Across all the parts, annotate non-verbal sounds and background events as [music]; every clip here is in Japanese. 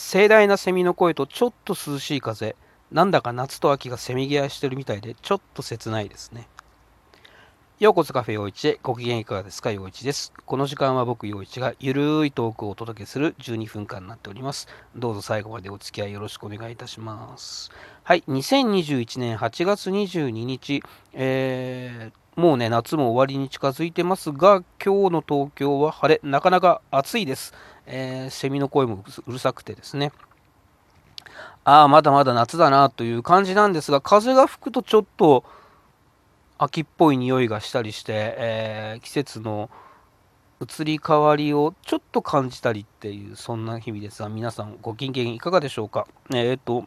盛大なセミの声とちょっと涼しい風。なんだか夏と秋がせめぎ合いしてるみたいでちょっと切ないですね。ようこそカフェ陽一へ。ご機嫌いかがですか？陽一です。この時間は僕陽一がゆるいトークをお届けする12分間になっております。どうぞ最後までお付き合いよろしくお願いいたします。はい。2021年8月22日、えー、もうね夏も終わりに近づいてますが今日の東京は晴れ。なかなか暑いです、えー、セミの声もうるさくてですねああ、まだまだ夏だなという感じなんですが、風が吹くとちょっと秋っぽい匂いがしたりして、えー、季節の移り変わりをちょっと感じたりっていう、そんな日々ですが、皆さんご機嫌いかがでしょうか？えっ、と、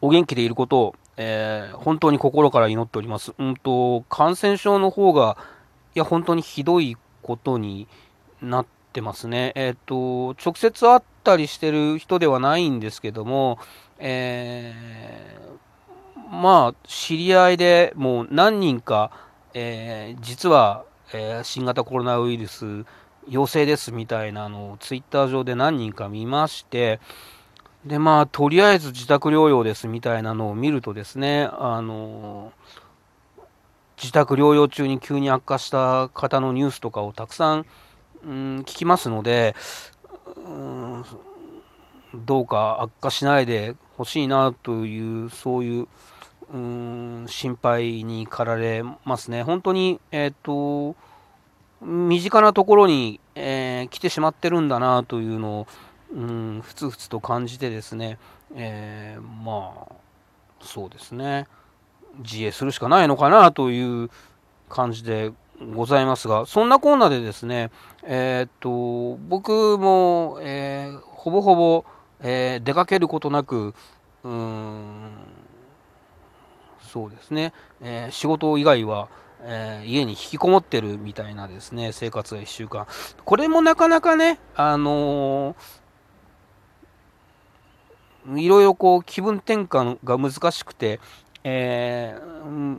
お元気でいることを、えー、本当に心から祈っております。うんと、感染症の方が、いや、本当にひどいことになっててますね。えっ、ー、と、直接会ったりしてる人ではないんですけども、えー、まあ、知り合いでもう何人か、えー、実は、えー、新型コロナウイルス陽性ですみたいなのをツイッター上で何人か見まして、で、まあ、とりあえず自宅療養ですみたいなのを見るとですね、あの自宅療養中に急に悪化した方のニュースとかをたくさん、うん、聞きますので、どうか悪化しないでほしいなというそういううん心配に駆られますね。本当に、えっ、と身近なところに、えー、来てしまってるんだなというのをうんふつふつと感じてですね、えー、まあそうですね自衛するしかないのかなという感じでございますが、そんなコーナーでですね、えー、っと、僕も、えー、ほぼほぼ、えー、出かけることなく、うん、そうですね、え仕事以外は、え家に引きこもってるみたいなですね、生活が1週間。これもなかなかね、あのいろいろこう気分転換が難しくて、えー、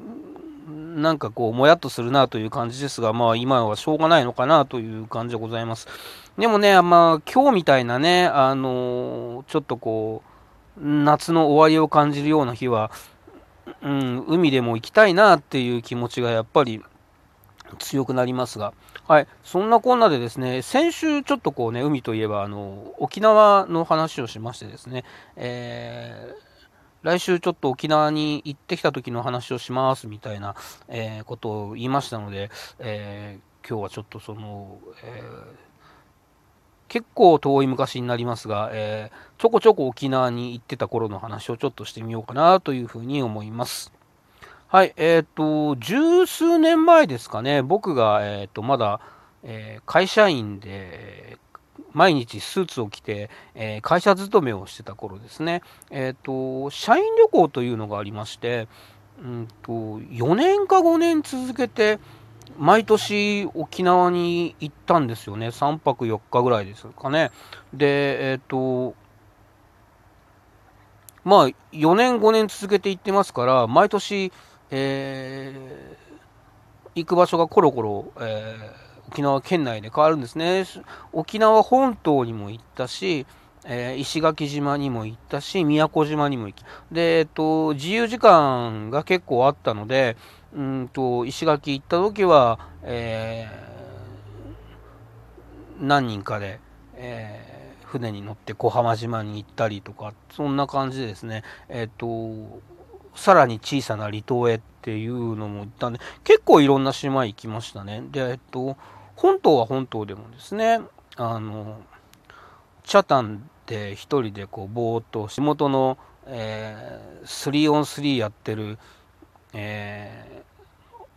なんかこう、もやっとするなという感じですが、まあ今はしょうがないのかなという感じでございます。でもね、まあ今日みたいなね、あのー、ちょっとこう、夏の終わりを感じるような日は、うん、海でも行きたいなっていう気持ちがやっぱり強くなりますが、はい、そんなこんなでですね、先週ちょっとこうね、海といえば、あの、沖縄の話をしましてですね、えー来週ちょっと沖縄に行ってきた時の話をしますみたいな、えー、ことを言いましたので、えー、今日はちょっとその、えー、結構遠い昔になりますが、えちょこちょこ沖縄に行ってた頃の話をちょっとしてみようかなというふうに思います。はい、えっ、と、十数年前ですかね、僕が、えっ、と、まだ、え会社員で、毎日スーツを着て、えー、会社勤めをしてた頃ですね、えっ、ー、と、社員旅行というのがありまして、うんと、4年か5年続けて、毎年沖縄に行ったんですよね。3泊4日ぐらいですかね。で、えっ、ー、と、まあ、4年5年続けて行ってますから、毎年、えー、行く場所がコロコロ、えー沖縄県内で変わるんですね。沖縄本島にも行ったし、えー、石垣島にも行ったし、宮古島にも行き、で、えっと、自由時間が結構あったので、うんと、石垣行った時は、えー、何人かで、えー、船に乗って小浜島に行ったりとか、そんな感じでですね、えっと、さらに小さな離島へっていうのも行ったんで、結構いろんな島行きましたね。で、えっと、本島は本島でもですね、あの、チャタンで一人でこう、ぼーっと仕事の、えー、3on3 やってる、え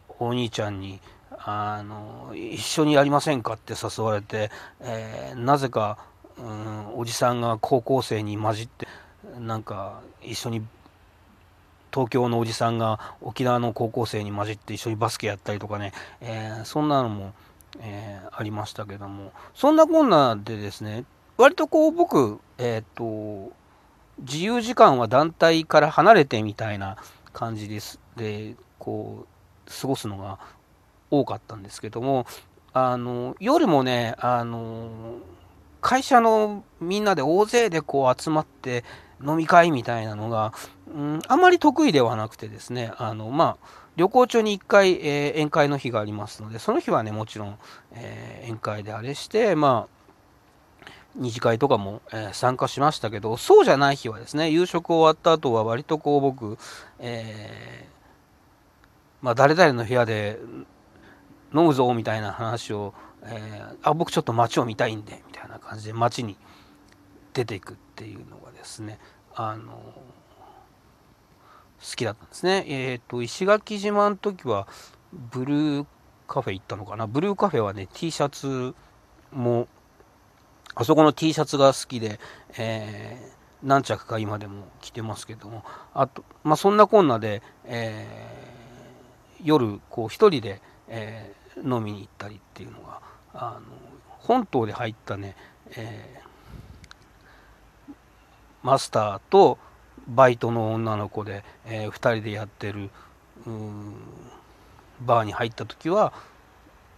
ー、お兄ちゃんに、あの、一緒にやりませんかって誘われて、えー、なぜか、うん、おじさんが高校生に混じって、なんか一緒に東京のおじさんが沖縄の高校生に混じって一緒にバスケやったりとかね、えー、そんなのもえー、ありましたけども、そんなこんなでですね、割とこう僕、えっ、ー、と、自由時間は団体から離れてみたいな感じです。で、こう、過ごすのが多かったんですけども、あの、夜もね、あの、会社のみんなで大勢でこう集まって飲み会みたいなのが、うん、あまり得意ではなくてですね、あの、まあ、旅行中に1回、えー、宴会の日がありますので、その日はね、もちろん、えー、宴会であれして、まあ、二次会とかも、えー、参加しましたけど、そうじゃない日はですね、夕食終わった後は割とこう僕、えまあ、誰々の部屋で飲むぞみたいな話を、えあ、僕ちょっと街を見たいんで、みたいな感じで街に出ていくっていうのがですね、あの好きだったんですね。えっ、ー、と、石垣島の時は、ブルーカフェ行ったのかな？ブルーカフェはね、T シャツも、あそこの T シャツが好きで、えー、何着か今でも着てますけども、あと、まあ、そんなこんなで、えー、夜、こう、一人で、えー、飲みに行ったりっていうのが、あの、本島で入ったね、えマスターと、バイトの女の子で、えー、2人でやってるバーに入った時は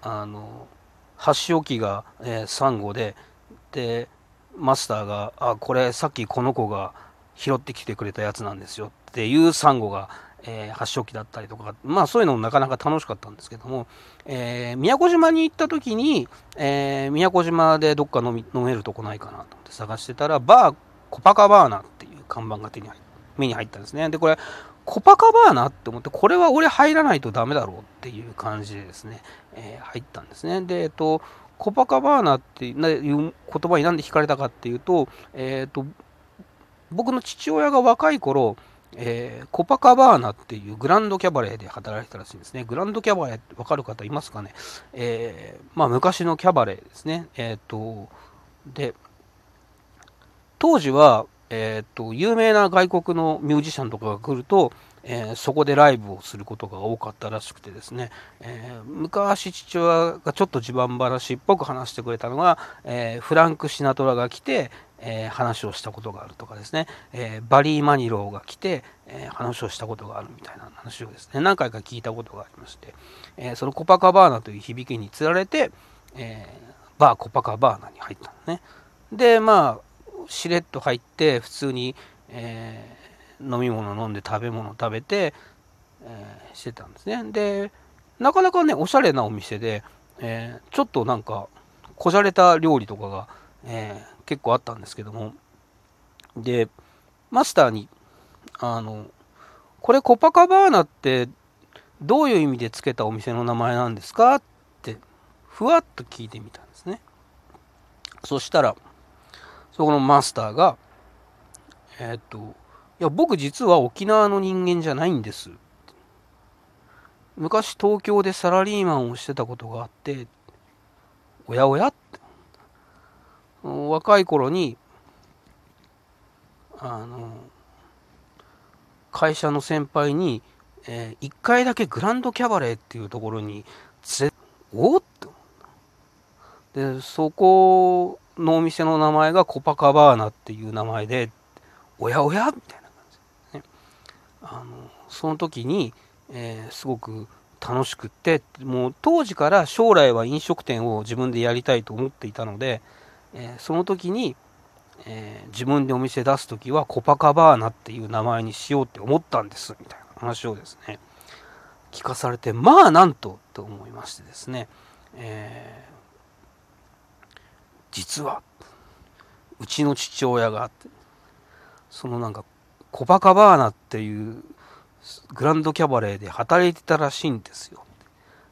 あの箸置きが、えー、サンゴででマスターが「あこれさっきこの子が拾ってきてくれたやつなんですよ」っていうサンゴが、えー、箸置きだったりとかまあそういうのもなかなか楽しかったんですけども、えー、宮古島に行った時に、えー、宮古島でどっか飲み飲めるとこないかなと思って探してたらバーコパカバーナっていう看板が手に目に入ったんですね。で、これ、コパカバーナって思って、これは俺入らないとダメだろうっていう感じでですね、えー、入ったんですね。で、えっと、コパカバーナっていう言葉になんで惹かれたかっていうと、えっ、と、僕の父親が若い頃、えー、コパカバーナっていうグランドキャバレーで働いてたらしいんですね。グランドキャバレーってわかる方いますかね？えー、まあ昔のキャバレーですね。えっ、と、で、当時は、えー、っと、有名な外国のミュージシャンとかが来ると、えー、そこでライブをすることが多かったらしくてですね、えー、昔父親がちょっと地盤話っぽく話してくれたのが、えフランク・シナトラが来て、え話をしたことがあるとかですね、えバリー・マニローが来て、え話をしたことがあるみたいな話をですね、何回か聞いたことがありまして、えそのコパカバーナという響きにつられて、えバーコパカバーナに入ったのね。で、まあ、しれっと入って普通に、えー、飲み物飲んで食べ物食べて、えー、してたんですね。でなかなかねおしゃれなお店で、えー、ちょっとなんかこじゃれた料理とかが、え結構あったんですけども。でマスターにあのこれコパカバーナってどういう意味で付けたお店の名前なんですかってふわっと聞いてみたんですね。そしたらそこのマスターが、えー、っと、いや、僕実は沖縄の人間じゃないんです。昔東京でサラリーマンをしてたことがあって、おやおやって。若い頃に、あの、会社の先輩に、えー、1回だけグランドキャバレーっていうところにおっとでそこのお店の名前がコパカバーナっていう名前で、おやおやみたいな感じでね。あの、その時に、えー、すごく楽しくって、もう当時から将来は飲食店を自分でやりたいと思っていたので、えー、その時に、えー、自分でお店出す時はコパカバーナっていう名前にしようって思ったんですみたいな話をですね聞かされてまあなんとと思いましてですね、え実はうちの父親がそのなんかコバカバーナっていうグランドキャバレーで働いてたらしいんですよ。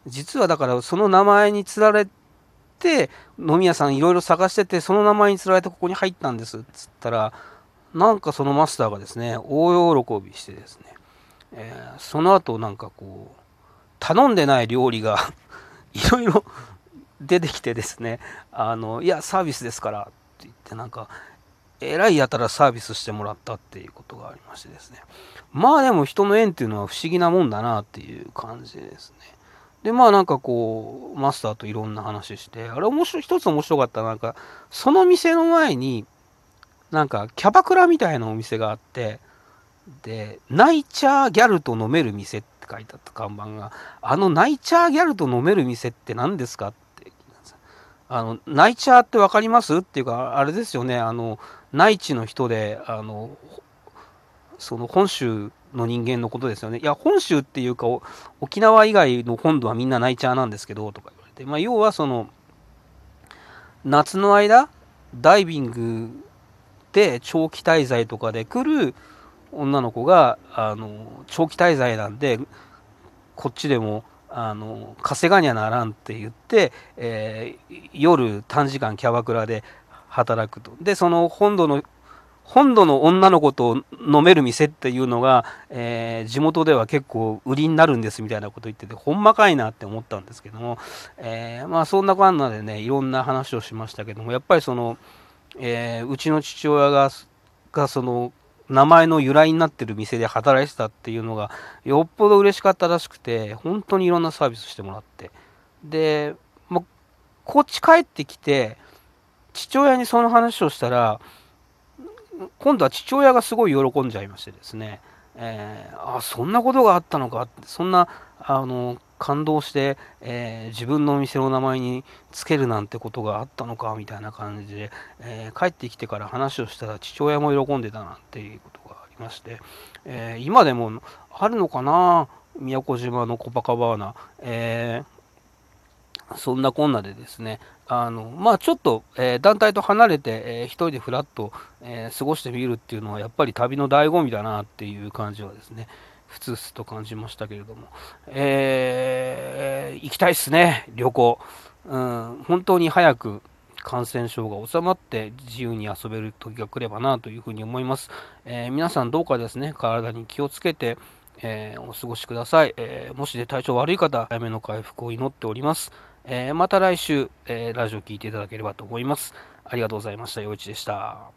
実はだからその名前につられて飲み屋さんいろいろ探しててその名前につられてここに入ったんですっつったらなんかそのマスターがですね大喜びしてですね、えー、その後なんかこう頼んでない料理が [laughs] いろいろ出てきてですね、あの、いや、サービスですからって言って、なんか、えらいやたらサービスしてもらったっていうことがありましてですね。まあでも人の縁っていうのは不思議なもんだなっていう感じですね。で、まあなんかこう、マスターといろんな話して、あれ面白い、一つ面白かったなんか、その店の前に、なんかキャバクラみたいなお店があって、で、ナイチャーギャルと飲める店って書いてあった看板が、あのナイチャーギャルと飲める店って何ですかあの、ナイチャーって分かります？っていうか、あれですよね、あの、内地の人で、あの、その本州の人間のことですよね。いや、本州っていうか、沖縄以外の本土はみんなナイチャーなんですけど、とか言われて、まあ、要はその、夏の間、ダイビングで長期滞在とかで来る女の子が、あの、長期滞在なんで、こっちでも、あの稼がにゃならんって言って、えー、夜短時間キャバクラで働くと。でその本土の本土の女の子と飲める店っていうのが、えー、地元では結構売りになるんですみたいなこと言っててほんまかいなって思ったんですけども、えー、まあそんなこんなでねいろんな話をしましたけどもやっぱりその、え、うちの父親ががその名前の由来になってる店で働いてたっていうのがよっぽど嬉しかったらしくて本当にいろんなサービスしてもらって。で、ま、こっち帰ってきて父親にその話をしたら今度は父親がすごい喜んじゃいましてですね、えー、あそんなことがあったのかそんなあの感動して、えー、自分のお店の名前につけるなんてことがあったのかみたいな感じで、えー、帰ってきてから話をしたら父親も喜んでたなっていうことがありまして、えー、今でもあるのかな宮古島のコパカバーナ、えそんなこんなでですね、あのまあ、ちょっと、えー、団体と離れて、えー、一人でふらっと、えー、過ごしてみるっていうのは、やっぱり旅の醍醐味だなっていう感じはですね、ふつふつと感じましたけれども、えー、行きたいっすね、旅行。うん、本当に早く感染症が収まって自由に遊べる時が来ればなというふうに思います。えー、皆さんどうかですね、体に気をつけて、えー、お過ごしください。えー、もしで体調悪い方、早めの回復を祈っております。え、また来週、え、ラジオ聴いていただければと思います。ありがとうございました。陽一でした。